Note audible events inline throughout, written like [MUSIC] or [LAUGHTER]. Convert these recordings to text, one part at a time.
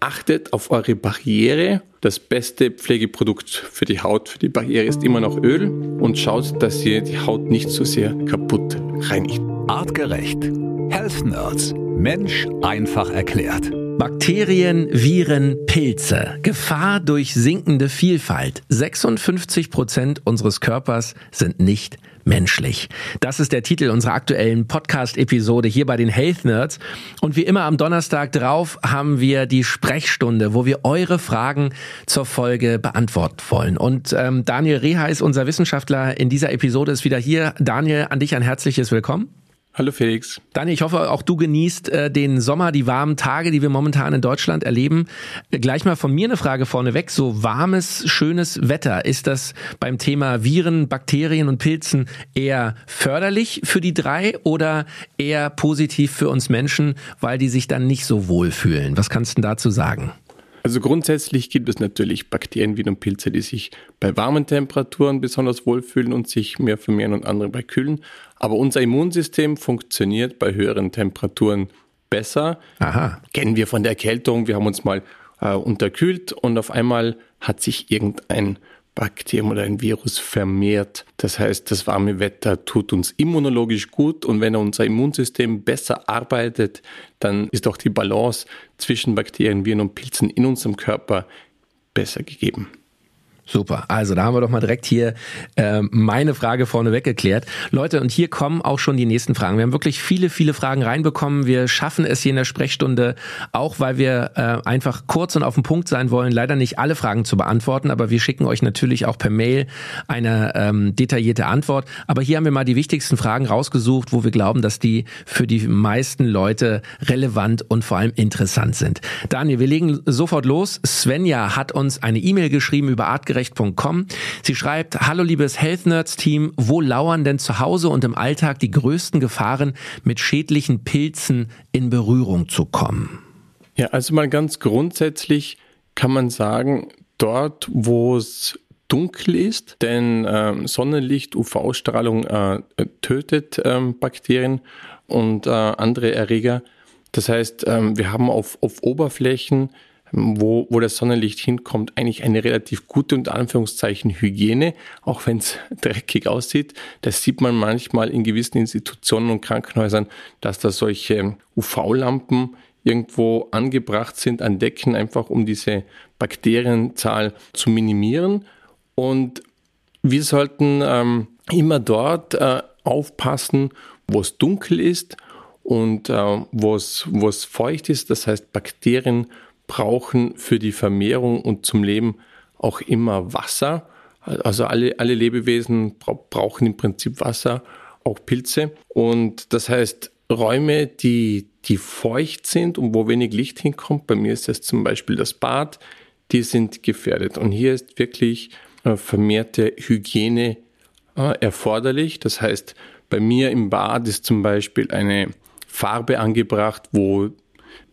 achtet auf eure Barriere. Das beste Pflegeprodukt für die Haut, für die Barriere ist immer noch Öl und schaut, dass ihr die Haut nicht so sehr kaputt reinigt. Artgerecht. Health Nerds. Mensch einfach erklärt. Bakterien, Viren, Pilze. Gefahr durch sinkende Vielfalt. 56 Prozent unseres Körpers sind nicht menschlich. Das ist der Titel unserer aktuellen Podcast-Episode hier bei den Health Nerds. Und wie immer am Donnerstag drauf haben wir die Sprechstunde, wo wir eure Fragen zur Folge beantworten wollen. Und ähm, Daniel Reha ist unser Wissenschaftler in dieser Episode, ist wieder hier. Daniel, an dich ein herzliches Willkommen. Hallo Felix. Daniel, ich hoffe, auch du genießt äh, den Sommer, die warmen Tage, die wir momentan in Deutschland erleben. Gleich mal von mir eine Frage vorneweg. So warmes, schönes Wetter, ist das beim Thema Viren, Bakterien und Pilzen eher förderlich für die drei oder eher positiv für uns Menschen, weil die sich dann nicht so wohl fühlen? Was kannst du dazu sagen? Also grundsätzlich gibt es natürlich Bakterien, Viren und Pilze, die sich bei warmen Temperaturen besonders wohlfühlen und sich mehr vermehren und andere bei kühlen. Aber unser Immunsystem funktioniert bei höheren Temperaturen besser. Aha. Kennen wir von der Erkältung. Wir haben uns mal äh, unterkühlt und auf einmal hat sich irgendein Bakterium oder ein Virus vermehrt. Das heißt, das warme Wetter tut uns immunologisch gut und wenn unser Immunsystem besser arbeitet, dann ist auch die Balance zwischen Bakterien, Viren und Pilzen in unserem Körper besser gegeben. Super. Also da haben wir doch mal direkt hier äh, meine Frage vorneweg geklärt. Leute, und hier kommen auch schon die nächsten Fragen. Wir haben wirklich viele, viele Fragen reinbekommen. Wir schaffen es hier in der Sprechstunde, auch weil wir äh, einfach kurz und auf den Punkt sein wollen, leider nicht alle Fragen zu beantworten, aber wir schicken euch natürlich auch per Mail eine ähm, detaillierte Antwort. Aber hier haben wir mal die wichtigsten Fragen rausgesucht, wo wir glauben, dass die für die meisten Leute relevant und vor allem interessant sind. Daniel, wir legen sofort los. Svenja hat uns eine E-Mail geschrieben über artgerecht Urheberrecht.com. Sie schreibt, hallo liebes Health Nerds Team, wo lauern denn zu Hause und im Alltag die größten Gefahren, mit schädlichen Pilzen in Berührung zu kommen? Ja, also mal ganz grundsätzlich kann man sagen, dort, wo es dunkel ist, denn ähm, Sonnenlicht, UV-Strahlung äh, tötet ähm, Bakterien und äh, andere Erreger. Das heißt, ähm, wir haben auf, auf Oberflächen wo, wo das Sonnenlicht hinkommt, eigentlich eine relativ gute und Anführungszeichen Hygiene, auch wenn es [LAUGHS] dreckig aussieht. Das sieht man manchmal in gewissen Institutionen und Krankenhäusern, dass da solche UV-Lampen irgendwo angebracht sind an Decken, einfach um diese Bakterienzahl zu minimieren. Und wir sollten ähm, immer dort äh, aufpassen, wo es dunkel ist und äh, wo es feucht ist. Das heißt, Bakterien brauchen für die Vermehrung und zum Leben auch immer Wasser. Also alle, alle Lebewesen brauchen im Prinzip Wasser, auch Pilze. Und das heißt, Räume, die, die feucht sind und wo wenig Licht hinkommt, bei mir ist das zum Beispiel das Bad, die sind gefährdet. Und hier ist wirklich äh, vermehrte Hygiene äh, erforderlich. Das heißt, bei mir im Bad ist zum Beispiel eine Farbe angebracht, wo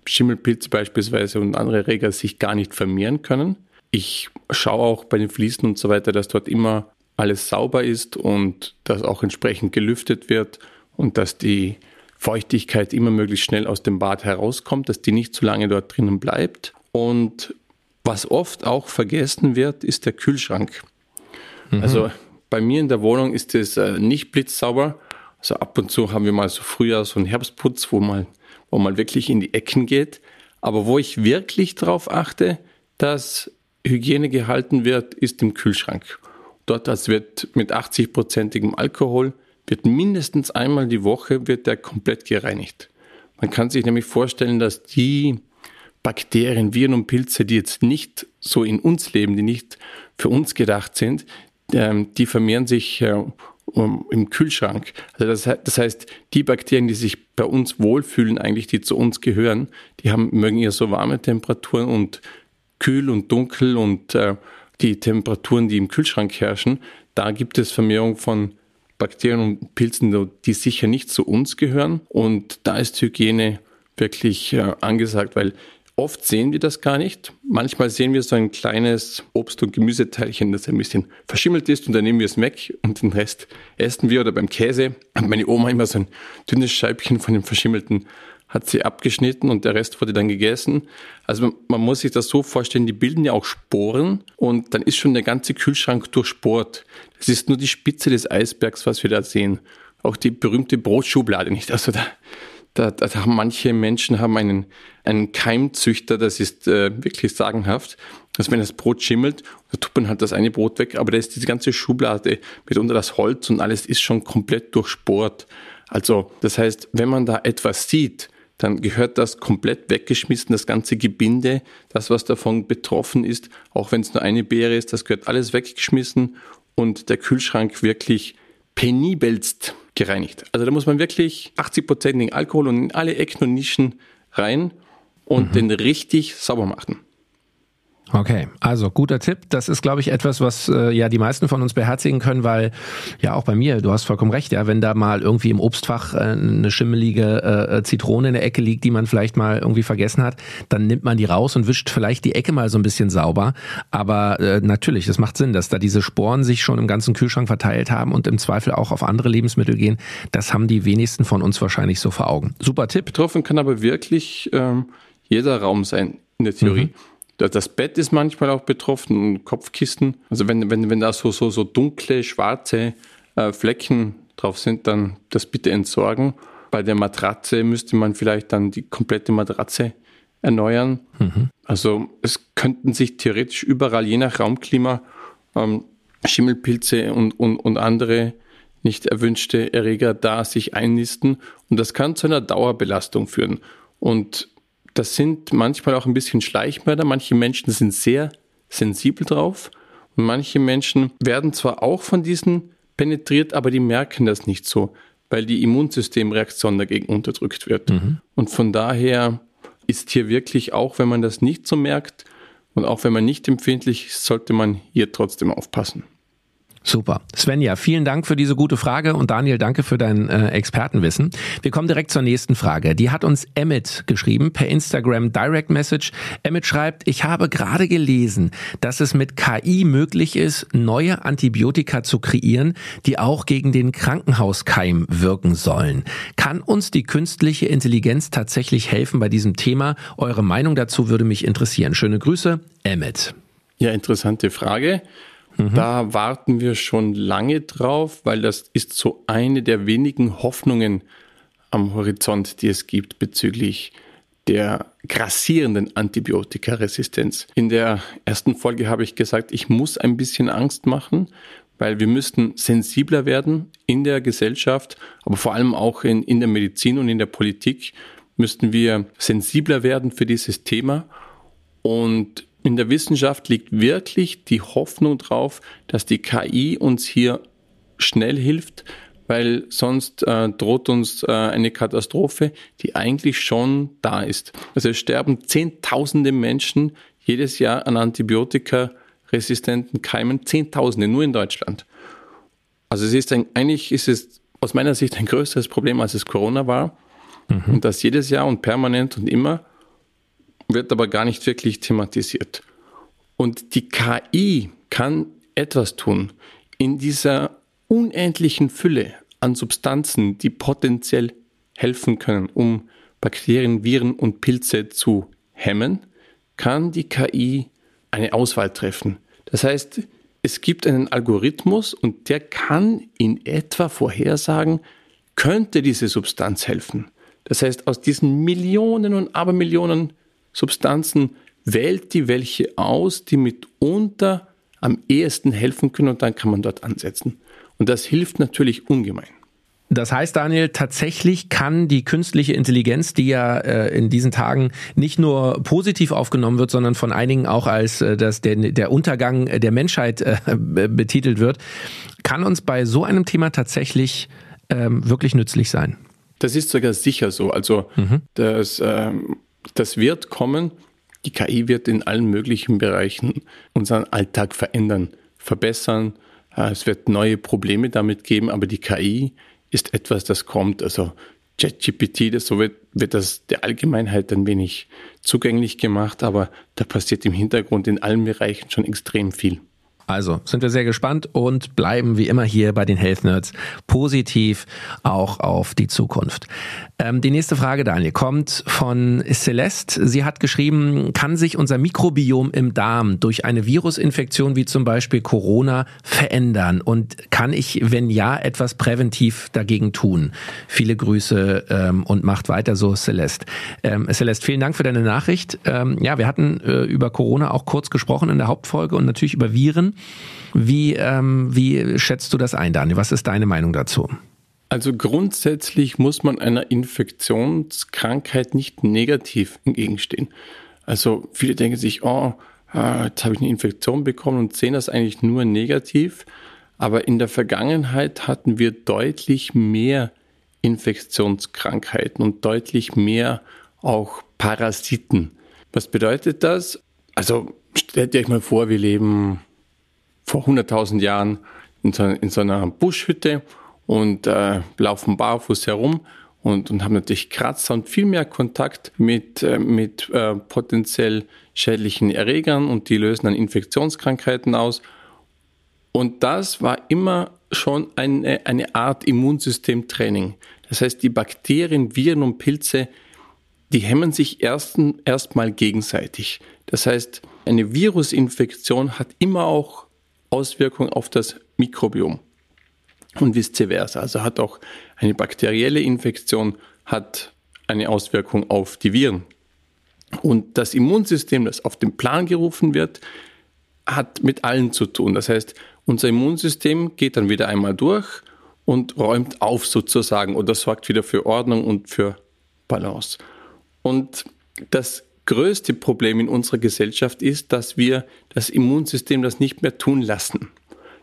Schimmelpilze beispielsweise und andere Reger sich gar nicht vermehren können. Ich schaue auch bei den Fliesen und so weiter, dass dort immer alles sauber ist und dass auch entsprechend gelüftet wird und dass die Feuchtigkeit immer möglichst schnell aus dem Bad herauskommt, dass die nicht zu lange dort drinnen bleibt. Und was oft auch vergessen wird, ist der Kühlschrank. Mhm. Also bei mir in der Wohnung ist es äh, nicht blitzsauber. Also ab und zu haben wir mal so so einen Herbstputz, wo mal wo man wirklich in die Ecken geht, aber wo ich wirklich darauf achte, dass Hygiene gehalten wird, ist im Kühlschrank. Dort das wird mit 80-prozentigem Alkohol, wird mindestens einmal die Woche wird der komplett gereinigt. Man kann sich nämlich vorstellen, dass die Bakterien, Viren und Pilze, die jetzt nicht so in uns leben, die nicht für uns gedacht sind, ähm, die vermehren sich äh, im Kühlschrank. Also das, das, heißt, die Bakterien, die sich bei uns wohlfühlen, eigentlich die zu uns gehören, die haben, mögen eher so warme Temperaturen und kühl und dunkel und äh, die Temperaturen, die im Kühlschrank herrschen, da gibt es Vermehrung von Bakterien und Pilzen, die sicher nicht zu uns gehören. Und da ist Hygiene wirklich äh, angesagt, weil Oft sehen wir das gar nicht. Manchmal sehen wir so ein kleines Obst- und Gemüseteilchen, das ein bisschen verschimmelt ist und dann nehmen wir es weg und den Rest essen wir oder beim Käse hat meine Oma immer so ein dünnes Scheibchen von dem verschimmelten hat sie abgeschnitten und der Rest wurde dann gegessen. Also man muss sich das so vorstellen, die bilden ja auch Sporen und dann ist schon der ganze Kühlschrank durchsport. Das ist nur die Spitze des Eisbergs, was wir da sehen. Auch die berühmte Brotschublade nicht. Also da, da, da haben manche Menschen haben einen, einen Keimzüchter, das ist äh, wirklich sagenhaft, dass wenn das Brot schimmelt, da tut man halt das eine Brot weg, aber da ist diese ganze Schublade mitunter das Holz und alles ist schon komplett durchsport. Also das heißt, wenn man da etwas sieht, dann gehört das komplett weggeschmissen, das ganze Gebinde, das, was davon betroffen ist, auch wenn es nur eine Beere ist, das gehört alles weggeschmissen und der Kühlschrank wirklich penibelst gereinigt. Also da muss man wirklich 80-prozentigen Alkohol und in alle Ecken und Nischen rein und mhm. den richtig sauber machen. Okay, also guter Tipp. Das ist, glaube ich, etwas, was äh, ja die meisten von uns beherzigen können, weil ja auch bei mir, du hast vollkommen recht, ja, wenn da mal irgendwie im Obstfach äh, eine schimmelige äh, Zitrone in der Ecke liegt, die man vielleicht mal irgendwie vergessen hat, dann nimmt man die raus und wischt vielleicht die Ecke mal so ein bisschen sauber. Aber äh, natürlich, das macht Sinn, dass da diese Sporen sich schon im ganzen Kühlschrank verteilt haben und im Zweifel auch auf andere Lebensmittel gehen. Das haben die wenigsten von uns wahrscheinlich so vor Augen. Super Tipp. Betroffen kann aber wirklich ähm, jeder Raum sein in der Theorie. Mhm. Das Bett ist manchmal auch betroffen und Kopfkissen. Also wenn, wenn, wenn da so, so, so dunkle, schwarze äh, Flecken drauf sind, dann das bitte entsorgen. Bei der Matratze müsste man vielleicht dann die komplette Matratze erneuern. Mhm. Also es könnten sich theoretisch überall, je nach Raumklima, ähm, Schimmelpilze und, und, und andere nicht erwünschte Erreger da sich einnisten. Und das kann zu einer Dauerbelastung führen. Und das sind manchmal auch ein bisschen Schleichmörder. Manche Menschen sind sehr sensibel drauf und manche Menschen werden zwar auch von diesen penetriert, aber die merken das nicht so, weil die Immunsystemreaktion dagegen unterdrückt wird. Mhm. Und von daher ist hier wirklich, auch wenn man das nicht so merkt und auch wenn man nicht empfindlich ist, sollte man hier trotzdem aufpassen. Super. Svenja, vielen Dank für diese gute Frage und Daniel, danke für dein äh, Expertenwissen. Wir kommen direkt zur nächsten Frage. Die hat uns Emmett geschrieben per Instagram Direct Message. Emmett schreibt, ich habe gerade gelesen, dass es mit KI möglich ist, neue Antibiotika zu kreieren, die auch gegen den Krankenhauskeim wirken sollen. Kann uns die künstliche Intelligenz tatsächlich helfen bei diesem Thema? Eure Meinung dazu würde mich interessieren. Schöne Grüße, Emmett. Ja, interessante Frage. Mhm. Da warten wir schon lange drauf, weil das ist so eine der wenigen Hoffnungen am Horizont, die es gibt bezüglich der grassierenden Antibiotikaresistenz. In der ersten Folge habe ich gesagt, ich muss ein bisschen Angst machen, weil wir müssten sensibler werden in der Gesellschaft, aber vor allem auch in, in der Medizin und in der Politik müssten wir sensibler werden für dieses Thema. Und in der Wissenschaft liegt wirklich die Hoffnung drauf, dass die KI uns hier schnell hilft, weil sonst äh, droht uns äh, eine Katastrophe, die eigentlich schon da ist. Also es sterben Zehntausende Menschen jedes Jahr an antibiotikaresistenten Keimen, Zehntausende nur in Deutschland. Also es ist ein, eigentlich ist es aus meiner Sicht ein größeres Problem, als es Corona war. Mhm. Und das jedes Jahr und permanent und immer wird aber gar nicht wirklich thematisiert. Und die KI kann etwas tun in dieser unendlichen Fülle an Substanzen, die potenziell helfen können, um Bakterien, Viren und Pilze zu hemmen, kann die KI eine Auswahl treffen. Das heißt, es gibt einen Algorithmus und der kann in etwa vorhersagen, könnte diese Substanz helfen. Das heißt, aus diesen Millionen und Abermillionen Substanzen wählt die welche aus, die mitunter am ehesten helfen können und dann kann man dort ansetzen. Und das hilft natürlich ungemein. Das heißt, Daniel, tatsächlich kann die künstliche Intelligenz, die ja äh, in diesen Tagen nicht nur positiv aufgenommen wird, sondern von einigen auch als äh, das, der, der Untergang der Menschheit äh, betitelt wird, kann uns bei so einem Thema tatsächlich ähm, wirklich nützlich sein. Das ist sogar sicher so. Also mhm. das ähm, das wird kommen. Die KI wird in allen möglichen Bereichen unseren Alltag verändern, verbessern. Äh, es wird neue Probleme damit geben, aber die KI ist etwas, das kommt. Also ChatGPT, das so wird, wird das der Allgemeinheit ein wenig zugänglich gemacht, aber da passiert im Hintergrund in allen Bereichen schon extrem viel. Also sind wir sehr gespannt und bleiben wie immer hier bei den Health Nerds positiv auch auf die Zukunft. Ähm, die nächste Frage, Daniel, kommt von Celeste. Sie hat geschrieben, kann sich unser Mikrobiom im Darm durch eine Virusinfektion wie zum Beispiel Corona verändern? Und kann ich, wenn ja, etwas präventiv dagegen tun? Viele Grüße ähm, und macht weiter so, Celeste. Ähm, Celeste, vielen Dank für deine Nachricht. Ähm, ja, wir hatten äh, über Corona auch kurz gesprochen in der Hauptfolge und natürlich über Viren. Wie, ähm, wie schätzt du das ein, Daniel? Was ist deine Meinung dazu? Also grundsätzlich muss man einer Infektionskrankheit nicht negativ entgegenstehen. Also viele denken sich, oh, ah, jetzt habe ich eine Infektion bekommen und sehen das eigentlich nur negativ. Aber in der Vergangenheit hatten wir deutlich mehr Infektionskrankheiten und deutlich mehr auch Parasiten. Was bedeutet das? Also stellt euch mal vor, wir leben vor 100.000 Jahren in so, in so einer Buschhütte und äh, laufen barfuß herum und, und haben natürlich Kratzer und viel mehr Kontakt mit, äh, mit äh, potenziell schädlichen Erregern und die lösen dann Infektionskrankheiten aus. Und das war immer schon eine, eine Art Immunsystemtraining. Das heißt, die Bakterien, Viren und Pilze, die hemmen sich erstmal erst gegenseitig. Das heißt, eine Virusinfektion hat immer auch Auswirkungen auf das Mikrobiom und vice versa. Also hat auch eine bakterielle Infektion hat eine Auswirkung auf die Viren. Und das Immunsystem, das auf den Plan gerufen wird, hat mit allen zu tun. Das heißt, unser Immunsystem geht dann wieder einmal durch und räumt auf sozusagen oder sorgt wieder für Ordnung und für Balance. Und das größte Problem in unserer Gesellschaft ist, dass wir das Immunsystem das nicht mehr tun lassen.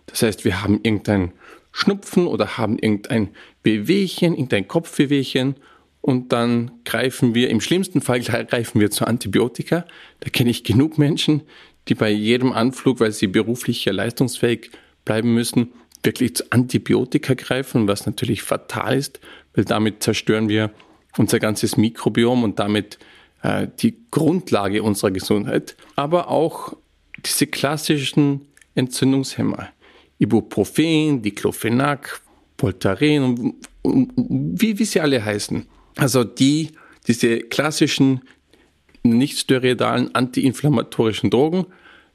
Das heißt, wir haben irgendein Schnupfen oder haben irgendein Wehwehchen, irgendein Kopfwehwehchen und dann greifen wir, im schlimmsten Fall [LAUGHS] greifen wir zu Antibiotika. Da kenne ich genug Menschen, die bei jedem Anflug, weil sie beruflich ja leistungsfähig bleiben müssen, wirklich zu Antibiotika greifen, was natürlich fatal ist, weil damit zerstören wir unser ganzes Mikrobiom und damit äh, die Grundlage unserer Gesundheit. Aber auch diese klassischen Entzündungshemmer. Ibuprofen, Diclofenac, Voltaren und, wie, wie sie alle heißen. Also die, diese klassischen nicht steroidalen antiinflammatorischen Drogen,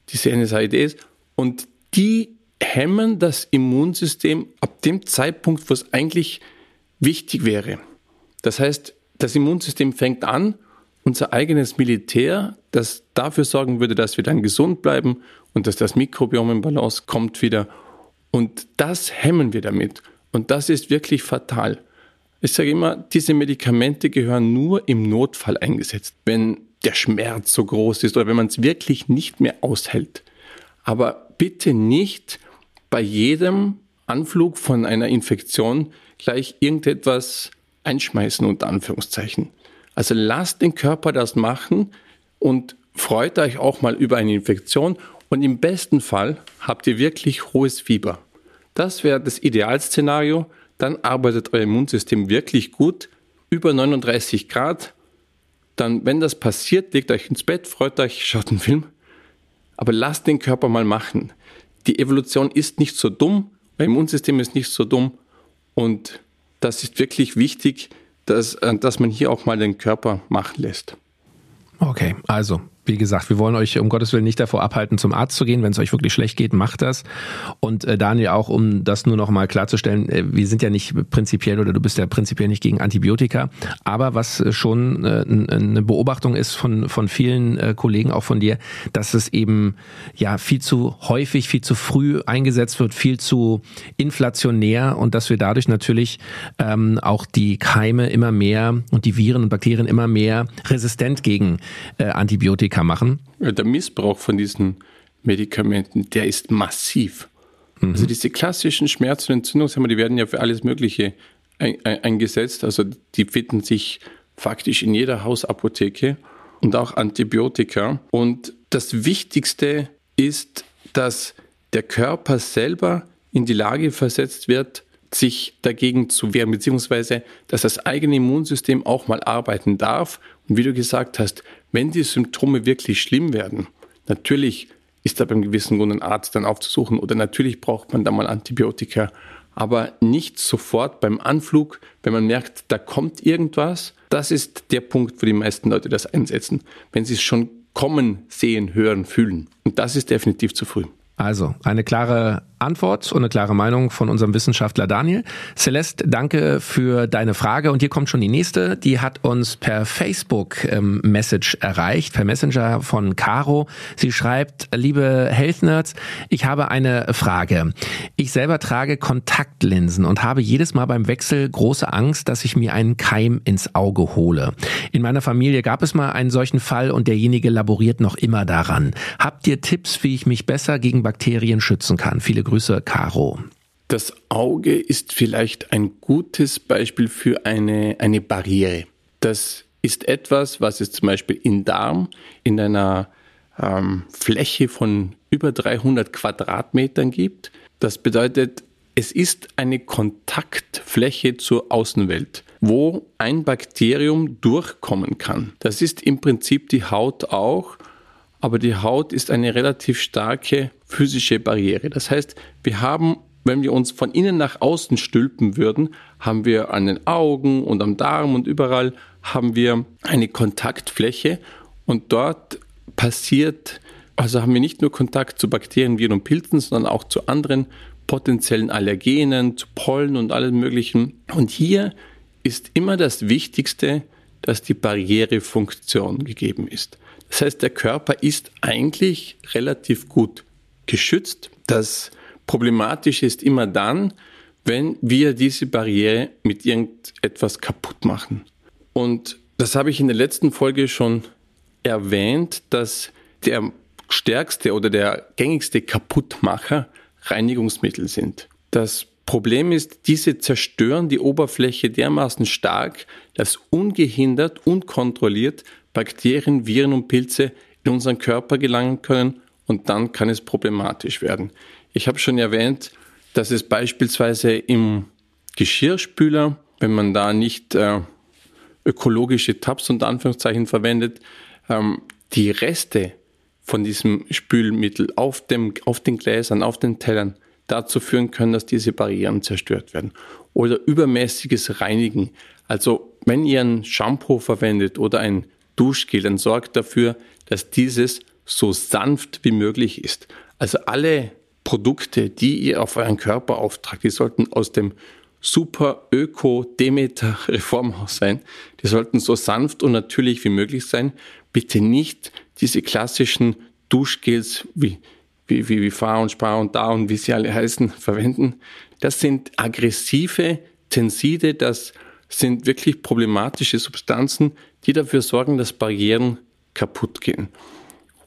diese NSAIDs, und die hemmen das Immunsystem ab dem Zeitpunkt, wo es eigentlich wichtig wäre. Das heißt, das Immunsystem fängt an, unser eigenes Militär, das dafür sorgen würde, dass wir dann gesund bleiben und dass das Mikrobiom in Balance kommt wieder und das hemmen wir damit. Und das ist wirklich fatal. Ich sage immer, diese Medikamente gehören nur im Notfall eingesetzt, wenn der Schmerz so groß ist oder wenn man es wirklich nicht mehr aushält. Aber bitte nicht bei jedem Anflug von einer Infektion gleich irgendetwas einschmeißen, unter Anführungszeichen. Also lasst den Körper das machen und freut euch auch mal über eine Infektion und im besten Fall habt ihr wirklich hohes Fieber. Das wäre das Idealszenario. Dann arbeitet euer Immunsystem wirklich gut, über 39 Grad. Dann, wenn das passiert, legt euch ins Bett, freut euch, [LAUGHS] schaut einen Film. Aber lasst den Körper mal machen. Die Evolution ist nicht so dumm, euer Immunsystem ist nicht so dumm. Und das ist wirklich wichtig, dass, äh, dass man hier auch mal den Körper machen lässt. Okay, also wie gesagt, wir wollen euch um Gottes Willen nicht davor abhalten, zum Arzt zu gehen. Wenn es euch wirklich schlecht geht, macht das. Und äh, Daniel, auch um das nur noch mal klarzustellen, äh, wir sind ja nicht prinzipiell oder du bist ja prinzipiell nicht gegen Antibiotika. Aber was äh, schon äh, eine Beobachtung ist von, von vielen äh, Kollegen, auch von dir, dass es eben ja viel zu häufig, viel zu früh eingesetzt wird, viel zu inflationär und dass wir dadurch natürlich ähm, auch die Keime immer mehr und die Viren und Bakterien immer mehr resistent gegen äh, Antibiotika Antibiotika machen? Der Missbrauch von diesen Medikamenten, der ist massiv. Mhm. Also diese klassischen Schmerz- und Entzündungshemmer, die werden ja für alles Mögliche eingesetzt. Also die finden sich faktisch in jeder Hausapotheke und auch Antibiotika. Und das Wichtigste ist, dass der Körper selber in die Lage versetzt wird, sich dagegen zu wehren, beziehungsweise dass das eigene Immunsystem auch mal arbeiten darf. Und wie du gesagt hast, wenn die Symptome wirklich schlimm werden, natürlich ist da beim gewissen Grund ein Arzt dann aufzusuchen oder natürlich braucht man da mal Antibiotika, aber nicht sofort beim Anflug, wenn man merkt, da kommt irgendwas. Das ist der Punkt, wo die meisten Leute das einsetzen, wenn sie es schon kommen, sehen, hören, fühlen. Und das ist definitiv zu früh. Also eine klare Antwort und eine klare Meinung von unserem Wissenschaftler Daniel. Celeste, danke für deine Frage. Und hier kommt schon die nächste. Die hat uns per Facebook ähm, erreicht, per Messenger von Caro. Sie schreibt, liebe Health Nerds, ich habe eine Frage. Ich selber trage Kontaktlinsen und habe jedes Mal beim Wechsel große Angst, dass ich mir einen Keim ins Auge hole. In meiner Familie gab es mal einen solchen Fall und derjenige laboriert noch immer daran. Habt ihr Tipps, wie ich mich besser gegen Bakterien schützen kann? Viele Grüße, Caro. Das Auge ist vielleicht ein gutes Beispiel für eine, eine Barriere. Das ist etwas, was es zum Beispiel in Darm in einer ähm, Fläche von über 300 Quadratmetern gibt. Das bedeutet, es ist eine Kontaktfläche zur Außenwelt, wo ein Bakterium durchkommen kann. Das ist im Prinzip die Haut auch aber die Haut ist eine relativ starke physische Barriere. Das heißt, wir haben, wenn wir uns von innen nach außen stülpen würden, haben wir an den Augen und am Darm und überall haben wir eine Kontaktfläche und dort passiert, also haben wir nicht nur Kontakt zu Bakterien, Viren und Pilzen, sondern auch zu anderen potenziellen Allergenen, zu Pollen und allem Möglichen. Und hier ist immer das Wichtigste, dass die Barrierefunktion gegeben ist. Das heißt, der Körper ist eigentlich relativ gut geschützt. Das Problematische ist immer dann, wenn wir diese Barriere mit irgendetwas kaputt machen. Und das habe ich in der letzten Folge schon erwähnt, dass der stärkste oder der gängigste Kaputtmacher Reinigungsmittel sind. Das Problem ist, diese zerstören die Oberfläche dermaßen stark, dass ungehindert, unkontrolliert Bakterien, Viren und Pilze in unseren Körper gelangen können und dann kann es problematisch werden. Ich habe schon erwähnt, dass es beispielsweise im Geschirrspüler, wenn man da nicht äh, ökologische Tabs und Anführungszeichen verwendet, ähm, die Reste von diesem Spülmittel auf, dem, auf den Gläsern, auf den Tellern dazu führen können, dass diese Barrieren zerstört werden. Oder übermäßiges Reinigen. Also wenn ihr ein Shampoo verwendet oder ein Duschgel, dann sorgt dafür, dass dieses so sanft wie möglich ist. Also alle Produkte, die ihr auf euren Körper auftragt, die sollten aus dem super Öko Demeter Reformhaus sein. Die sollten so sanft und natürlich wie möglich sein. Bitte nicht diese klassischen Duschgels wie, wie, wie, wie Fahr und Spar und Da und wie sie alle heißen, verwenden. Das sind aggressive Tenside, das sind wirklich problematische Substanzen, die dafür sorgen, dass Barrieren kaputt gehen.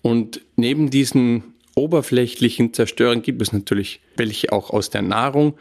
Und neben diesen oberflächlichen Zerstörern gibt es natürlich welche auch aus der Nahrung,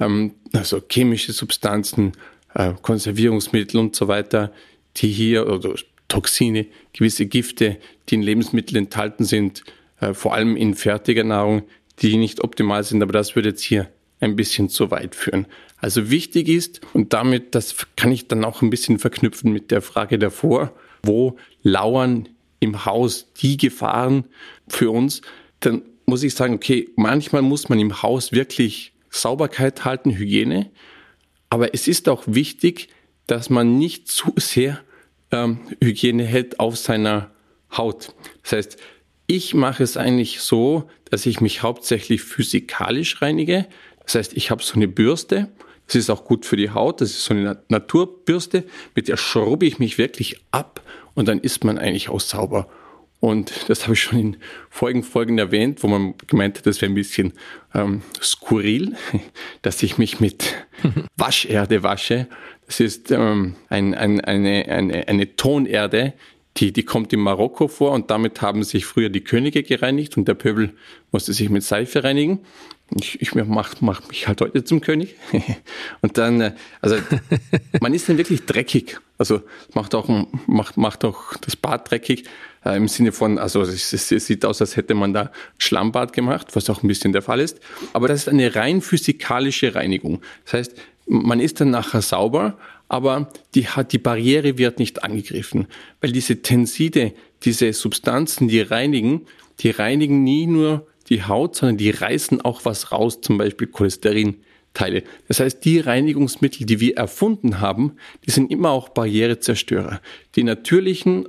ähm, also chemische Substanzen, äh, Konservierungsmittel und so weiter, die hier oder Toxine, gewisse Gifte, die in Lebensmitteln enthalten sind, vor allem in fertiger Nahrung, die nicht optimal sind, aber das würde jetzt hier ein bisschen zu weit führen. Also wichtig ist, und damit, das kann ich dann auch ein bisschen verknüpfen mit der Frage davor, wo lauern im Haus die Gefahren für uns, dann muss ich sagen, okay, manchmal muss man im Haus wirklich Sauberkeit halten, Hygiene, aber es ist auch wichtig, dass man nicht zu sehr ähm, Hygiene hält auf seiner Haut. Das heißt, ich mache es eigentlich so, dass ich mich hauptsächlich physikalisch reinige. Das heißt, ich habe so eine Bürste. Das ist auch gut für die Haut. Das ist so eine Naturbürste. Mit der schrubbe ich mich wirklich ab und dann ist man eigentlich auch sauber. Und das habe ich schon in vorigen Folgen erwähnt, wo man gemeint hat, das wäre ein bisschen ähm, skurril, [LAUGHS] dass ich mich mit [LAUGHS] Wascherde wasche. Das ist ähm, ein, ein, eine, eine, eine Tonerde, die, die kommt in Marokko vor und damit haben sich früher die Könige gereinigt und der Pöbel musste sich mit Seife reinigen. Ich, ich mach, mach mich halt heute zum König. [LAUGHS] und dann, äh, also [LAUGHS] man ist dann wirklich dreckig. Also macht auch, macht, macht auch das Bad dreckig. Äh, Im Sinne von, also es, es, es sieht aus, als hätte man da Schlammbad gemacht, was auch ein bisschen der Fall ist. Aber das ist eine rein physikalische Reinigung. Das heißt, man ist dann nachher sauber, aber die, hat, die Barriere wird nicht angegriffen, weil diese Tenside, diese Substanzen, die reinigen, die reinigen nie nur die Haut, sondern die reißen auch was raus, zum Beispiel Cholesterinteile. Das heißt, die Reinigungsmittel, die wir erfunden haben, die sind immer auch Barrierezerstörer. Die natürlichen,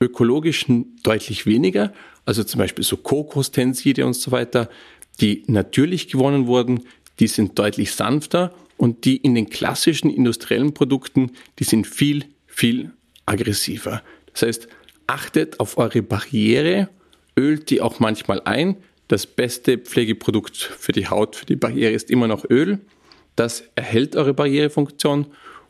ökologischen deutlich weniger, also zum Beispiel so Kokostenside und so weiter, die natürlich gewonnen wurden, die sind deutlich sanfter und die in den klassischen industriellen Produkten, die sind viel, viel aggressiver. Das heißt, achtet auf eure Barriere, ölt die auch manchmal ein. Das beste Pflegeprodukt für die Haut, für die Barriere ist immer noch Öl. Das erhält eure Barrierefunktion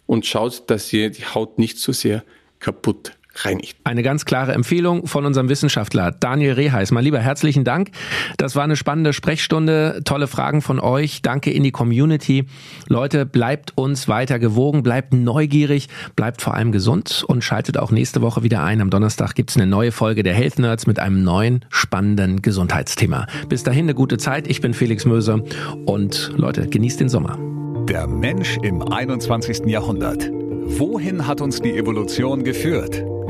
und schaut, dass ihr die Haut nicht so sehr kaputt reinigt. Eine ganz klare Empfehlung von unserem Wissenschaftler Daniel Reheis. Mein lieber, herzlichen Dank. Das war eine spannende Sprechstunde. Tolle Fragen von euch. Danke in die Community. Leute, bleibt uns weiter gewogen, bleibt neugierig, bleibt vor allem gesund und schaltet auch nächste Woche wieder ein. Am Donnerstag gibt's eine neue Folge der Health Nerds mit einem neuen spannenden Gesundheitsthema. Bis dahin eine gute Zeit. Ich bin Felix Möse und Leute, genießt den Sommer. Der Mensch im 21. Jahrhundert. Wohin hat uns die Evolution geführt?